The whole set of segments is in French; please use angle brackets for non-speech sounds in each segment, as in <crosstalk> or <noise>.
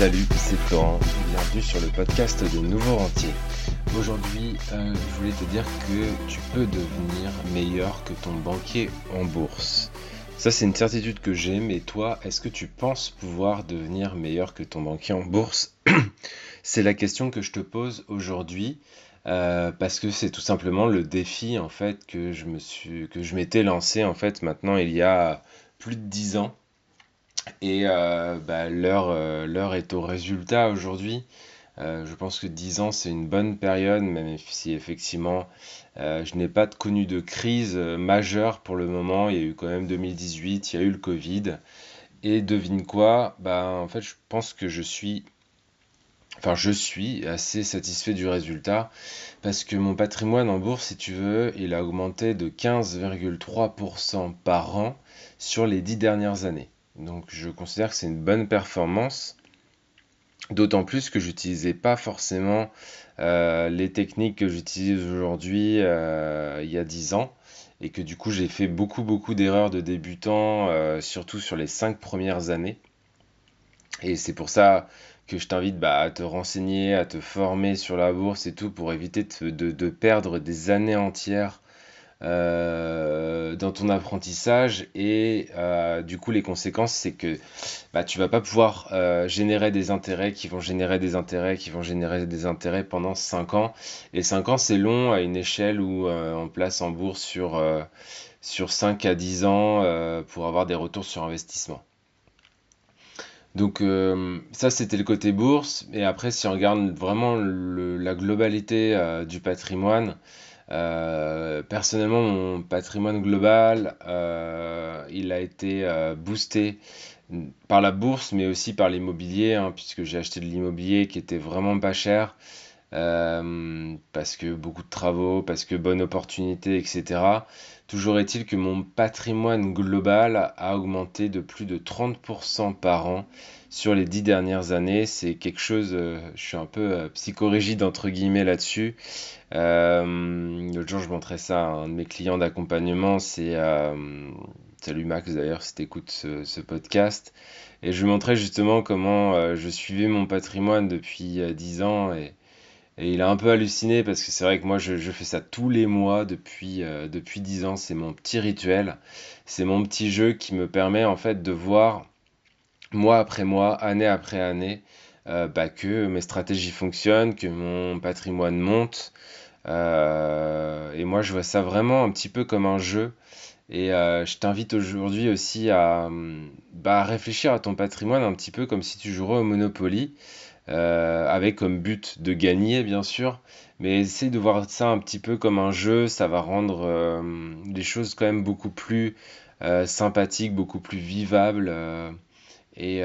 Salut, c'est Florent, bienvenue sur le podcast de Nouveau Rentier. Aujourd'hui, euh, je voulais te dire que tu peux devenir meilleur que ton banquier en bourse. Ça, c'est une certitude que j'ai, mais toi, est-ce que tu penses pouvoir devenir meilleur que ton banquier en bourse? <clears throat> C'est la question que je te pose aujourd'hui. Euh, parce que c'est tout simplement le défi en fait que je que je m'étais lancé en fait maintenant il y a plus de 10 ans et euh, bah, euh, l'heure, est au résultat aujourd'hui. Euh, je pense que 10 ans, c'est une bonne période, même si effectivement, je n'ai pas connu de crise majeure pour le moment. Il y a eu quand même 2018, il y a eu le Covid. Et devine quoi? Bah, En fait, je pense que je suis enfin je suis assez satisfait du résultat parce que mon patrimoine en bourse, si tu veux, il a augmenté de 15,3% par an sur les 10 dernières années. Donc je considère que c'est une bonne performance. D'autant plus que j'utilisais pas forcément euh, les techniques que j'utilise aujourd'hui euh, il y a 10 ans. Et que du coup j'ai fait beaucoup beaucoup d'erreurs de débutant, euh, surtout sur les 5 premières années. Et c'est pour ça que je t'invite bah, à te renseigner, à te former sur la bourse et tout pour éviter de perdre des années entières euh, dans ton apprentissage et euh, du coup les conséquences c'est que bah, tu vas pas pouvoir euh, générer des intérêts qui vont générer des intérêts qui vont générer des intérêts pendant 5 ans et 5 ans c'est long à une échelle où on place en bourse sur, sur 5 à 10 ans pour avoir des retours sur investissement. Donc ça c'était le côté bourse et après si on regarde vraiment la globalité du patrimoine, euh, personnellement, mon patrimoine global, euh, il a été euh, boosté par la bourse, mais aussi par l'immobilier, hein, puisque j'ai acheté de l'immobilier qui était vraiment pas cher, parce que beaucoup de travaux, parce que bonne opportunité, etc. Toujours est-il que mon patrimoine global a augmenté de plus de 30% par an sur les dix dernières années. C'est quelque chose, je suis un peu psychorigide entre guillemets là-dessus. Euh, L'autre jour, je montrais ça à un de mes clients d'accompagnement. C'est euh, salut Max d'ailleurs, si tu écoutes ce, podcast. Et je lui montrais justement comment euh, je suivais mon patrimoine depuis 10 ans. Et, il a un peu halluciné parce que c'est vrai que moi, je, fais ça tous les mois depuis, depuis 10 ans. C'est mon petit rituel. C'est mon petit jeu qui me permet en fait de voir mois après mois, année après année, bah, que mes stratégies fonctionnent, que mon patrimoine monte, euh, et moi, je vois ça vraiment un petit peu comme un jeu. Et euh, je t'invite aujourd'hui aussi à bah, réfléchir à ton patrimoine un petit peu comme si tu jouerais au Monopoly, euh, avec comme but de gagner, bien sûr. Mais essaye de voir ça un petit peu comme un jeu, ça va rendre les choses quand même beaucoup plus sympathiques, beaucoup plus vivables. et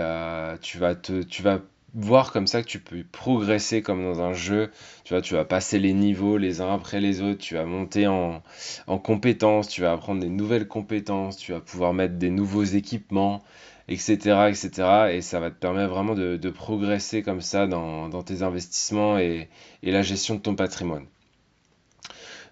tu vas te, tu vas voir comme ça que tu peux progresser comme dans un jeu. Tu vois, tu vas passer les niveaux les uns après les autres, tu vas monter en, en compétences, tu vas apprendre des nouvelles compétences, tu vas pouvoir mettre des nouveaux équipements, etc. etc. et ça va te permettre vraiment de, progresser comme ça dans, tes investissements et, la gestion de ton patrimoine.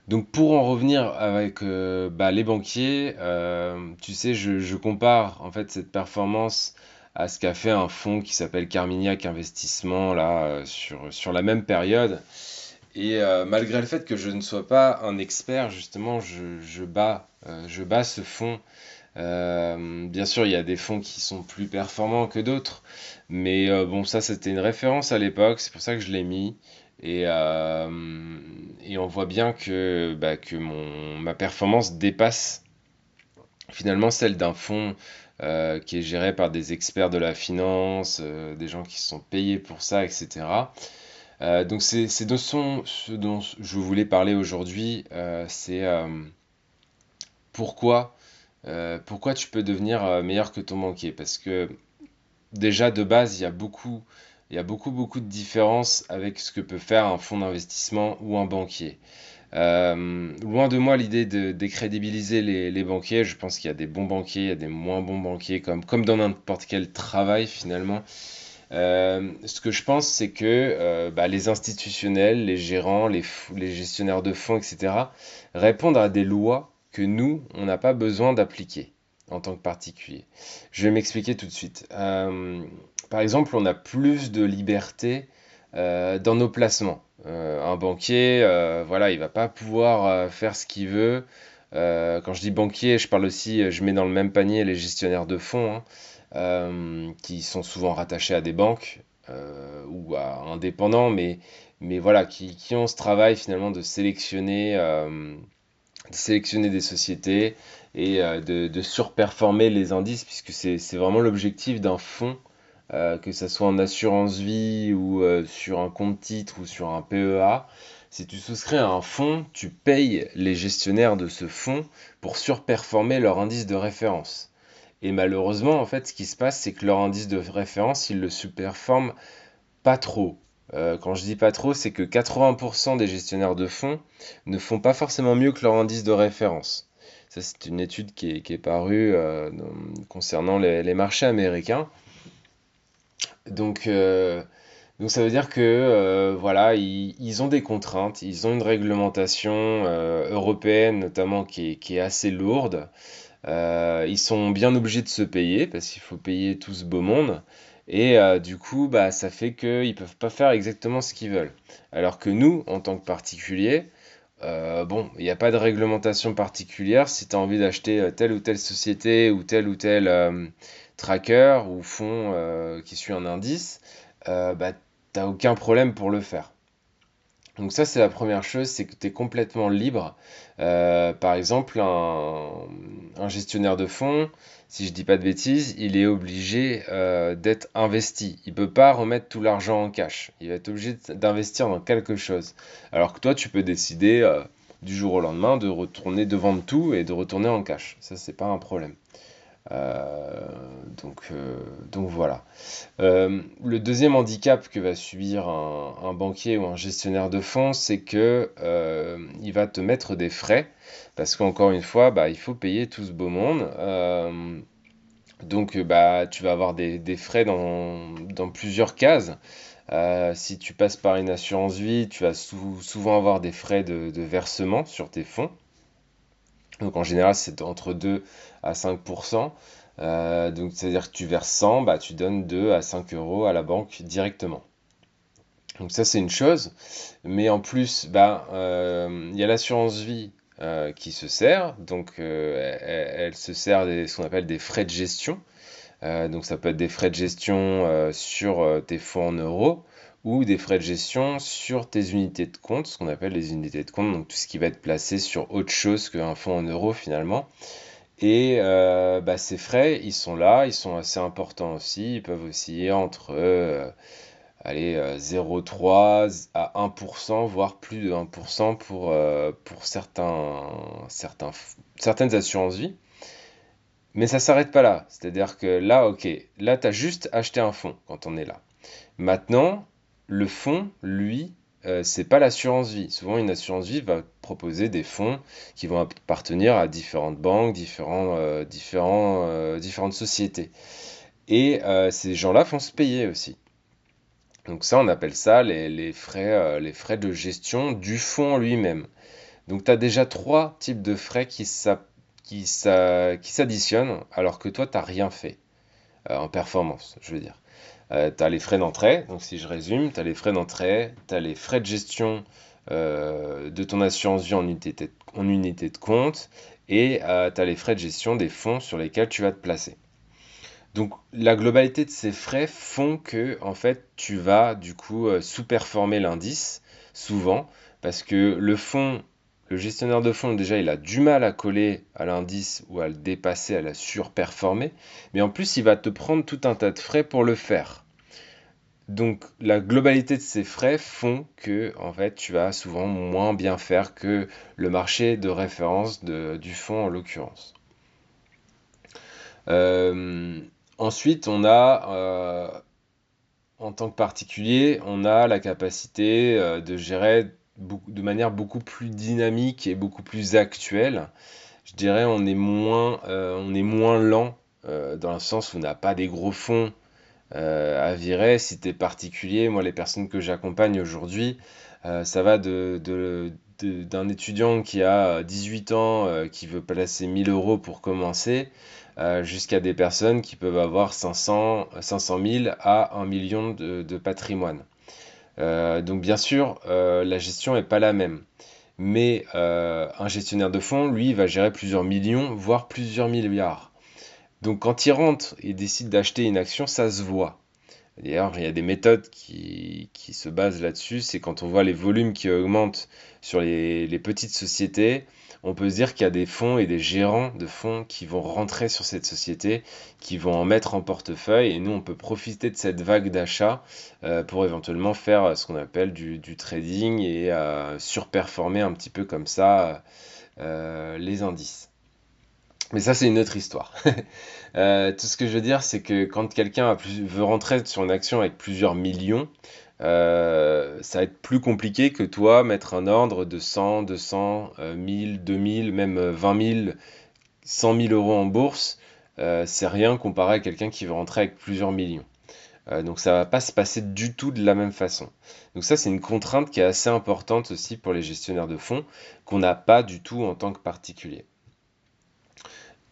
Donc pour en revenir avec euh, bah, les banquiers, euh, tu sais, je, compare en fait cette performance à ce qu'a fait un fonds qui s'appelle Carmignac Investissement là, euh, sur, sur la même période. Et malgré le fait que je ne sois pas un expert, justement, je, bats, je bats ce fonds. Bien sûr, il y a des fonds qui sont plus performants que d'autres, mais bon, ça c'était une référence à l'époque, c'est pour ça que je l'ai mis. Et, et, on voit bien que, bah, ma performance dépasse finalement celle d'un fonds euh, qui est géré par des experts de la finance, euh, des gens qui sont payés pour ça, etc. Euh, donc c'est ce dont je voulais parler aujourd'hui, c'est pourquoi, pourquoi tu peux devenir meilleur que ton banquier? Parce que déjà de base, il y a beaucoup, il y a beaucoup, beaucoup de différences avec ce que peut faire un fonds d'investissement ou un banquier. Euh, loin de moi l'idée de décrédibiliser les, banquiers. Je pense qu'il y a des bons banquiers, il y a des moins bons banquiers, comme, comme dans n'importe quel travail finalement. Euh, ce que je pense, c'est que euh, bah, les institutionnels, les gérants, les, les, gestionnaires de fonds, etc., répondent à des lois que nous, on n'a pas besoin d'appliquer en tant que particulier. Je vais m'expliquer tout de suite. par exemple, on a plus de liberté dans nos placements. un banquier, voilà, il va pas pouvoir faire ce qu'il veut. quand je dis banquier, je parle aussi, je mets dans le même panier les gestionnaires de fonds, hein, qui sont souvent rattachés à des banques ou à indépendants, mais, mais voilà, qui, qui, ont ce travail finalement de sélectionner, de sélectionner des sociétés et de, de, surperformer les indices, puisque c'est vraiment l'objectif d'un fonds euh, que ce soit en assurance vie ou euh, sur un compte titre ou sur un PEA, si tu souscris à un fonds, tu payes les gestionnaires de ce fonds pour surperformer leur indice de référence. Et malheureusement, en fait, ce qui se passe, c'est que leur indice de référence, ils le superforment pas trop. Euh, quand je dis pas trop, c'est que 80% des gestionnaires de fonds ne font pas forcément mieux que leur indice de référence. Ça, c'est une étude qui est, parue concernant les, marchés américains. Donc, euh, donc ça veut dire que euh, voilà, ils, ont des contraintes, ils ont une réglementation euh, européenne notamment qui est, qui est assez lourde. ils sont bien obligés de se payer parce qu'il faut payer tout ce beau monde. Et du coup, bah, ça fait qu'ils ne peuvent pas faire exactement ce qu'ils veulent. Alors que nous, en tant que particuliers, bon, il n'y a pas de réglementation particulière. Si tu as envie d'acheter telle ou telle société ou tel ou tel tracker ou fond euh, qui suit un indice, euh, bah, tu n'as aucun problème pour le faire. Donc ça c'est la première chose, c'est que tu es complètement libre. Euh, par exemple, un, gestionnaire de fonds, si je dis pas de bêtises, il est obligé d'être investi. Il peut pas remettre tout l'argent en cash. Il va être obligé d'investir dans quelque chose. Alors que toi, tu peux décider du jour au lendemain de retourner, de vendre tout et de retourner en cash. Ça, c'est pas un problème. Euh, donc, euh, donc voilà. Euh, le deuxième handicap que va subir un, banquier ou un gestionnaire de fonds, c'est que il va te mettre des frais, parce qu'encore une fois, bah, il faut payer tout ce beau monde. donc bah, tu vas avoir des, frais dans, plusieurs cases. si tu passes par une assurance vie, tu vas souvent avoir des frais de, de versement sur tes fonds. Donc en général, c'est entre 2 à 5%. Euh, donc c'est-à-dire que tu verses 100, bah, tu donnes 2 à 5 euros à la banque directement. Donc ça c'est une chose. Mais en plus, bah, euh, il y a l'assurance vie euh, qui se sert. Donc elle, se sert de ce qu'on appelle des frais de gestion. donc ça peut être des frais de gestion sur tes fonds en euros ou des frais de gestion sur tes unités de compte, ce qu'on appelle les unités de compte, donc tout ce qui va être placé sur autre chose qu'un fonds en euros finalement. Et euh, bah, ces frais, ils sont là, ils sont assez importants aussi, ils peuvent osciller entre euh, allez, 0,3 euh, à 1%, voire plus de 1% pour, pour certains, certains, certaines assurances vie. Mais ça s'arrête pas là. C'est-à-dire que là, ok, là, tu as juste acheté un fonds quand on est là. Maintenant, le fonds, lui, euh, c'est pas l'assurance vie. Souvent, une assurance vie va proposer des fonds qui vont appartenir à différentes banques, euh, euh, différentes sociétés. Et ces gens-là font se payer aussi. Donc ça, on appelle ça les, frais, les frais de gestion du fonds lui-même. Donc tu as déjà trois types de frais qui s'additionnent alors que toi, tu n'as rien fait en performance, je veux dire. Euh, tu as les frais d'entrée, donc si je résume, tu as les frais d'entrée, tu as les frais de gestion euh, de ton assurance vie en unité de, compte, et euh, tu as les frais de gestion des fonds sur lesquels tu vas te placer. Donc la globalité de ces frais font que en fait tu vas du coup sous-performer l'indice souvent parce que le fonds, le gestionnaire de fonds déjà il a du mal à coller à l'indice ou à le dépasser, à la surperformer, mais en plus il va te prendre tout un tas de frais pour le faire. Donc la globalité de ces frais font que en fait tu vas souvent moins bien faire que le marché de référence du fonds en l'occurrence. Euh, ensuite on a euh, en tant que particulier on a la capacité euh, de gérer de manière beaucoup plus dynamique et beaucoup plus actuelle. Je dirais on est moins, on est moins lent dans le sens où on n'a pas des gros fonds euh, à virer. Si tu es particulier, moi les personnes que j'accompagne aujourd'hui, euh, ça va de, d'un étudiant qui a 18 ans, qui veut placer 1000 euros pour commencer, jusqu'à des personnes qui peuvent avoir 500, 500 000 à 1 million de, patrimoine. Donc bien sûr, la gestion n'est pas la même. Mais un gestionnaire de fonds, lui, va gérer plusieurs millions, voire plusieurs milliards. Donc quand il rentre et décide d'acheter une action, ça se voit. D'ailleurs, il y a des méthodes qui, se basent là-dessus. C'est quand on voit les volumes qui augmentent sur les, petites sociétés, on peut se dire qu'il y a des fonds et des gérants de fonds qui vont rentrer sur cette société, qui vont en mettre en portefeuille, et nous, on peut profiter de cette vague d'achat euh, pour éventuellement faire ce qu'on appelle du, trading et euh, surperformer un petit peu comme ça euh, les indices. Mais ça, c'est une autre histoire. <laughs> Euh, tout ce que je veux dire, c'est que quand quelqu'un veut rentrer sur une action avec plusieurs millions, euh, ça va être plus compliqué que toi mettre un ordre de 100, 200, 1000, 2000, même 20 000, 100 000 euros en bourse. Euh, c'est rien comparé à quelqu'un qui veut rentrer avec plusieurs millions. donc ça va pas se passer du tout de la même façon. Donc ça c'est une contrainte qui est assez importante aussi pour les gestionnaires de fonds qu'on n'a pas du tout en tant que particulier.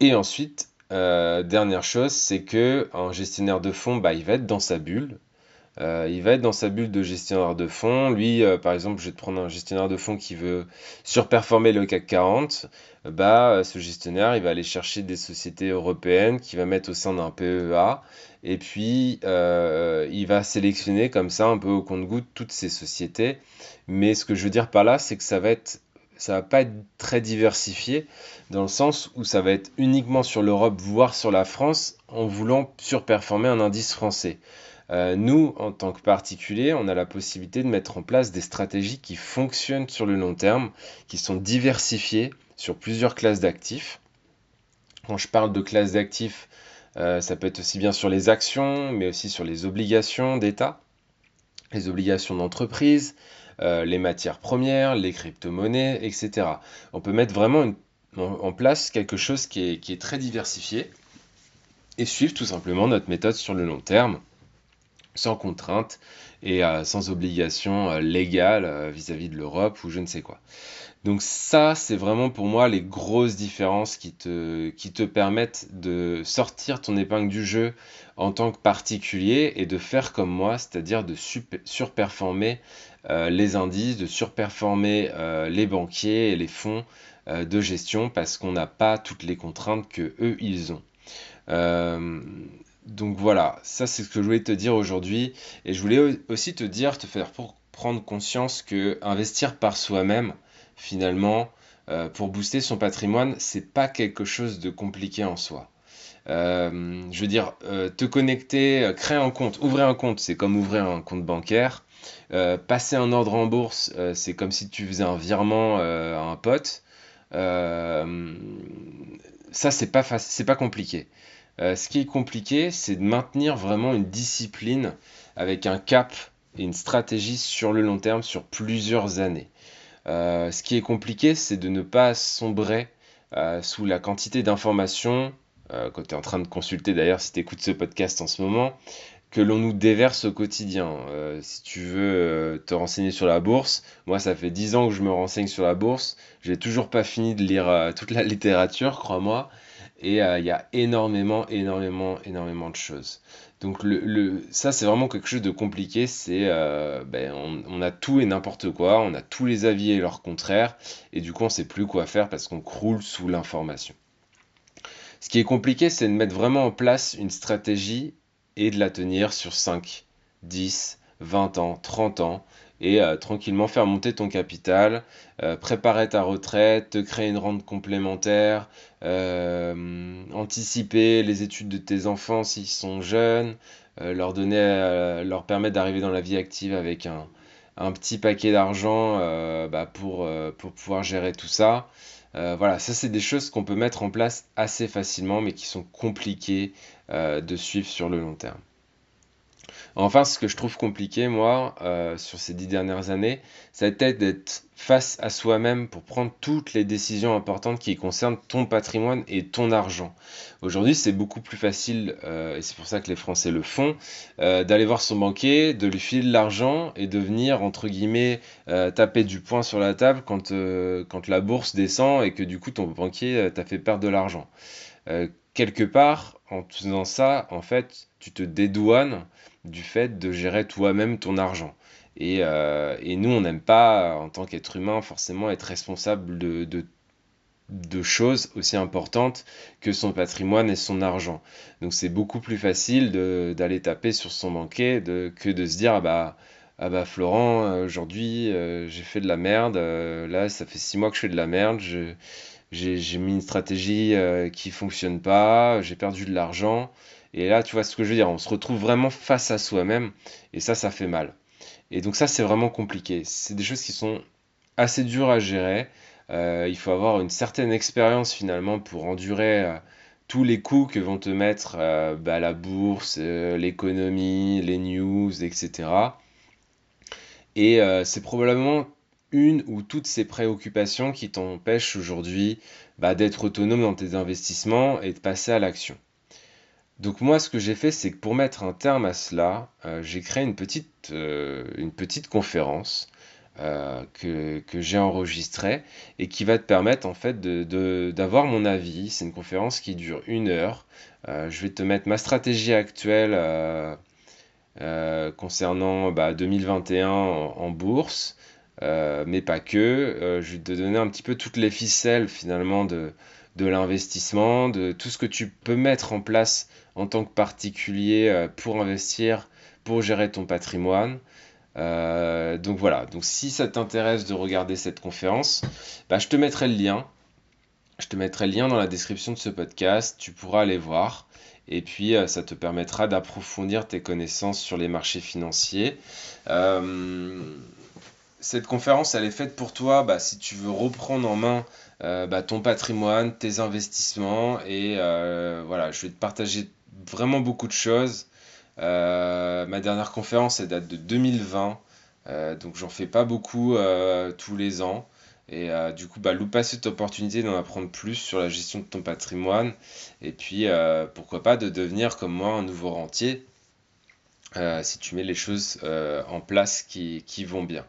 Et ensuite, euh, dernière chose, c'est que un gestionnaire de fonds, bah, il va être dans sa bulle. Euh, il va être dans sa bulle de gestionnaire de fonds. Lui, euh, par exemple, je vais te prendre un gestionnaire de fonds qui veut surperformer le CAC 40. Bah, ce gestionnaire, il va aller chercher des sociétés européennes qu'il va mettre au sein d'un PEA. Et puis, il va sélectionner comme ça, un peu au compte-goutte, toutes ces sociétés. Mais ce que je veux dire par là, c'est que ça va être ça va pas être très diversifié dans le sens où ça va être uniquement sur l'Europe, voire sur la France, en voulant surperformer un indice français. Euh, nous, en tant que particulier, on a la possibilité de mettre en place des stratégies qui fonctionnent sur le long terme, qui sont diversifiées sur plusieurs classes d'actifs. Quand je parle de classes d'actifs, euh, ça peut être aussi bien sur les actions, mais aussi sur les obligations d'État, les obligations d'entreprise, euh, les matières premières, les crypto-monnaies, etc. On peut mettre vraiment en, place quelque chose qui est, très diversifié et suivre tout simplement notre méthode sur le long terme, sans contrainte et euh, sans obligation euh, légale vis-à-vis de l'Europe ou je ne sais quoi. Donc ça, c'est vraiment pour moi les grosses différences qui te, qui te permettent de sortir ton épingle du jeu en tant que particulier et de faire comme moi, c'est-à-dire de surperformer euh, les indices, de surperformer euh, les banquiers et les fonds euh, de gestion parce qu'on n'a pas toutes les contraintes que eux ils ont. Donc voilà, ça c'est ce que je voulais te dire aujourd'hui et je voulais aussi te dire, te faire prendre conscience que investir par soi-même, finalement, pour booster son patrimoine, c'est pas quelque chose de compliqué en soi. je veux dire, te connecter, créer un compte, ouvrir un compte, c'est comme ouvrir un compte bancaire. Euh, passer un ordre en bourse, euh, c'est comme si tu faisais un virement euh, à un pote. ça, c'est pas, pas compliqué. Ce qui est compliqué, c'est de maintenir vraiment une discipline avec un cap et une stratégie sur le long terme, sur plusieurs années. ce qui est compliqué, c'est de ne pas sombrer sous la quantité d'informations, quand tu es en train de consulter d'ailleurs si tu écoutes ce podcast en ce moment, que l'on nous déverse au quotidien. Euh, si tu veux euh, te renseigner sur la bourse, moi ça fait 10 ans que je me renseigne sur la bourse, j'ai toujours pas fini de lire euh, toute la littérature, crois-moi, et il y a énormément, énormément, énormément de choses. Donc le, ça c'est vraiment quelque chose de compliqué, c'est ben, on, a tout et n'importe quoi, on a tous les avis et leurs contraires, et du coup on sait plus quoi faire parce qu'on croule sous l'information. Ce qui est compliqué, c'est de mettre vraiment en place une stratégie et de la tenir sur 5, 10, 20 ans, 30 ans et euh, tranquillement faire monter ton capital, euh, préparer ta retraite, te créer une rente complémentaire, euh, anticiper les études de tes enfants s'ils sont jeunes, leur permettre d'arriver dans la vie active avec un, petit paquet d'argent bah, pour, pour pouvoir gérer tout ça. voilà, ça c'est des choses qu'on peut mettre en place assez facilement mais qui sont compliquées de suivre sur le long terme. Enfin, ce que je trouve compliqué, moi, euh, sur ces dix dernières années, ça a été d'être face à soi-même pour prendre toutes les décisions importantes qui concernent ton patrimoine et ton argent. Aujourd'hui, c'est beaucoup plus facile, euh, et c'est pour ça que les Français le font, euh, d'aller voir son banquier, de lui filer de l'argent et de venir, entre guillemets, taper du poing sur la table quand, quand la bourse descend et que du coup ton banquier t'a fait perdre de l'argent. quelque part, en faisant ça, en fait, tu te dédouanes du fait de gérer toi-même ton argent. Et, euh, nous, on n'aime pas, en tant qu'être humain, forcément être responsable de, de, choses aussi importantes que son patrimoine et son argent. Donc c'est beaucoup plus facile d'aller taper sur son banquier que de se dire, ah bah, ah bah Florent, aujourd'hui euh, j'ai fait de la merde, euh, là ça fait six mois que je fais de la merde, j'ai mis une stratégie qui fonctionne pas, j'ai perdu de l'argent. Et là, tu vois ce que je veux dire, on se retrouve vraiment face à soi-même, et ça, ça fait mal. Et donc ça, c'est vraiment compliqué. C'est des choses qui sont assez dures à gérer. Euh, il faut avoir une certaine expérience finalement pour endurer euh, tous les coups que vont te mettre euh, bah, la bourse, l'économie, les news, etc. Et c'est probablement une ou toutes ces préoccupations qui t'empêchent aujourd'hui bah, d'être autonome dans tes investissements et de passer à l'action. Donc moi, ce que j'ai fait, c'est que pour mettre un terme à cela, euh, j'ai créé une petite, euh, une petite conférence euh, que, que j'ai enregistrée et qui va te permettre en fait d'avoir mon avis. C'est une conférence qui dure une heure. je vais te mettre ma stratégie actuelle concernant 2021 bah, en bourse, mais pas que. je vais te donner un petit peu toutes les ficelles finalement de, de l'investissement, de tout ce que tu peux mettre en place en tant que particulier euh, pour investir, pour gérer ton patrimoine. Euh, donc voilà, donc si ça t'intéresse de regarder cette conférence, bah, je te mettrai le lien. Je te mettrai le lien dans la description de ce podcast, tu pourras aller voir. Et puis, euh, ça te permettra d'approfondir tes connaissances sur les marchés financiers. cette conférence, elle est faite pour toi bah, si tu veux reprendre en main bah, ton patrimoine, tes investissements. Et voilà, je vais te partager vraiment beaucoup de choses. Euh, ma dernière conférence, elle date de 2020, euh, donc j'en fais pas beaucoup euh, tous les ans. Et du coup, bah, loupe pas cette opportunité d'en apprendre plus sur la gestion de ton patrimoine. Et puis, pourquoi pas de devenir comme moi un nouveau rentier si tu mets les choses en place qui, qui, vont bien.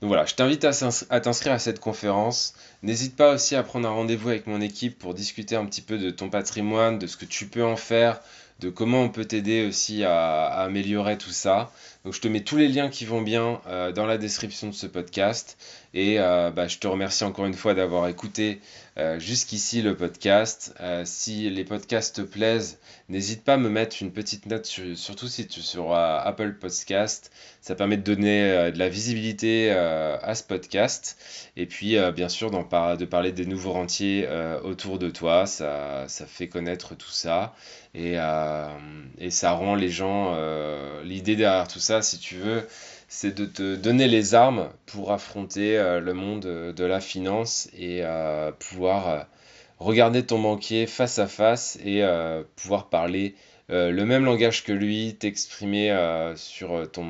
Donc voilà, je t'invite à t'inscrire à cette conférence. N'hésite pas aussi à prendre un rendez-vous avec mon équipe pour discuter un petit peu de ton patrimoine, de ce que tu peux en faire, de comment on peut t'aider aussi à, améliorer tout ça. Donc je te mets tous les liens qui vont bien euh, dans la description de ce podcast. Et euh, bah, je te remercie encore une fois d'avoir écouté euh, jusqu'ici le podcast. si les podcasts te plaisent, n'hésite pas à me mettre une petite note, surtout si tu es sur Apple Podcast. Ça permet de donner de la visibilité à ce podcast. Et puis bien sûr de parler des nouveaux rentiers autour de toi. Ça, ça fait connaître tout ça. Et, et ça rend les gens... L'idée derrière tout ça, si tu veux, c'est de te donner les armes pour affronter euh, le monde de la finance et euh, pouvoir euh, regarder ton banquier face à face et pouvoir parler le même langage que lui, t'exprimer sur ton,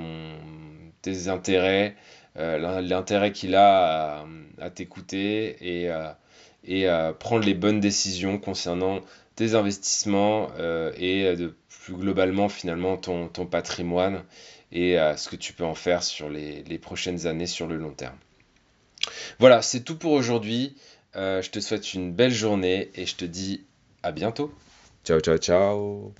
tes intérêts, l'intérêt qu'il a à, t'écouter et, prendre les bonnes décisions concernant tes investissements et plus globalement finalement ton patrimoine et à ce que tu peux en faire sur les, prochaines années sur le long terme. Voilà, c'est tout pour aujourd'hui. Euh, je te souhaite une belle journée et je te dis à bientôt. Ciao, ciao, ciao.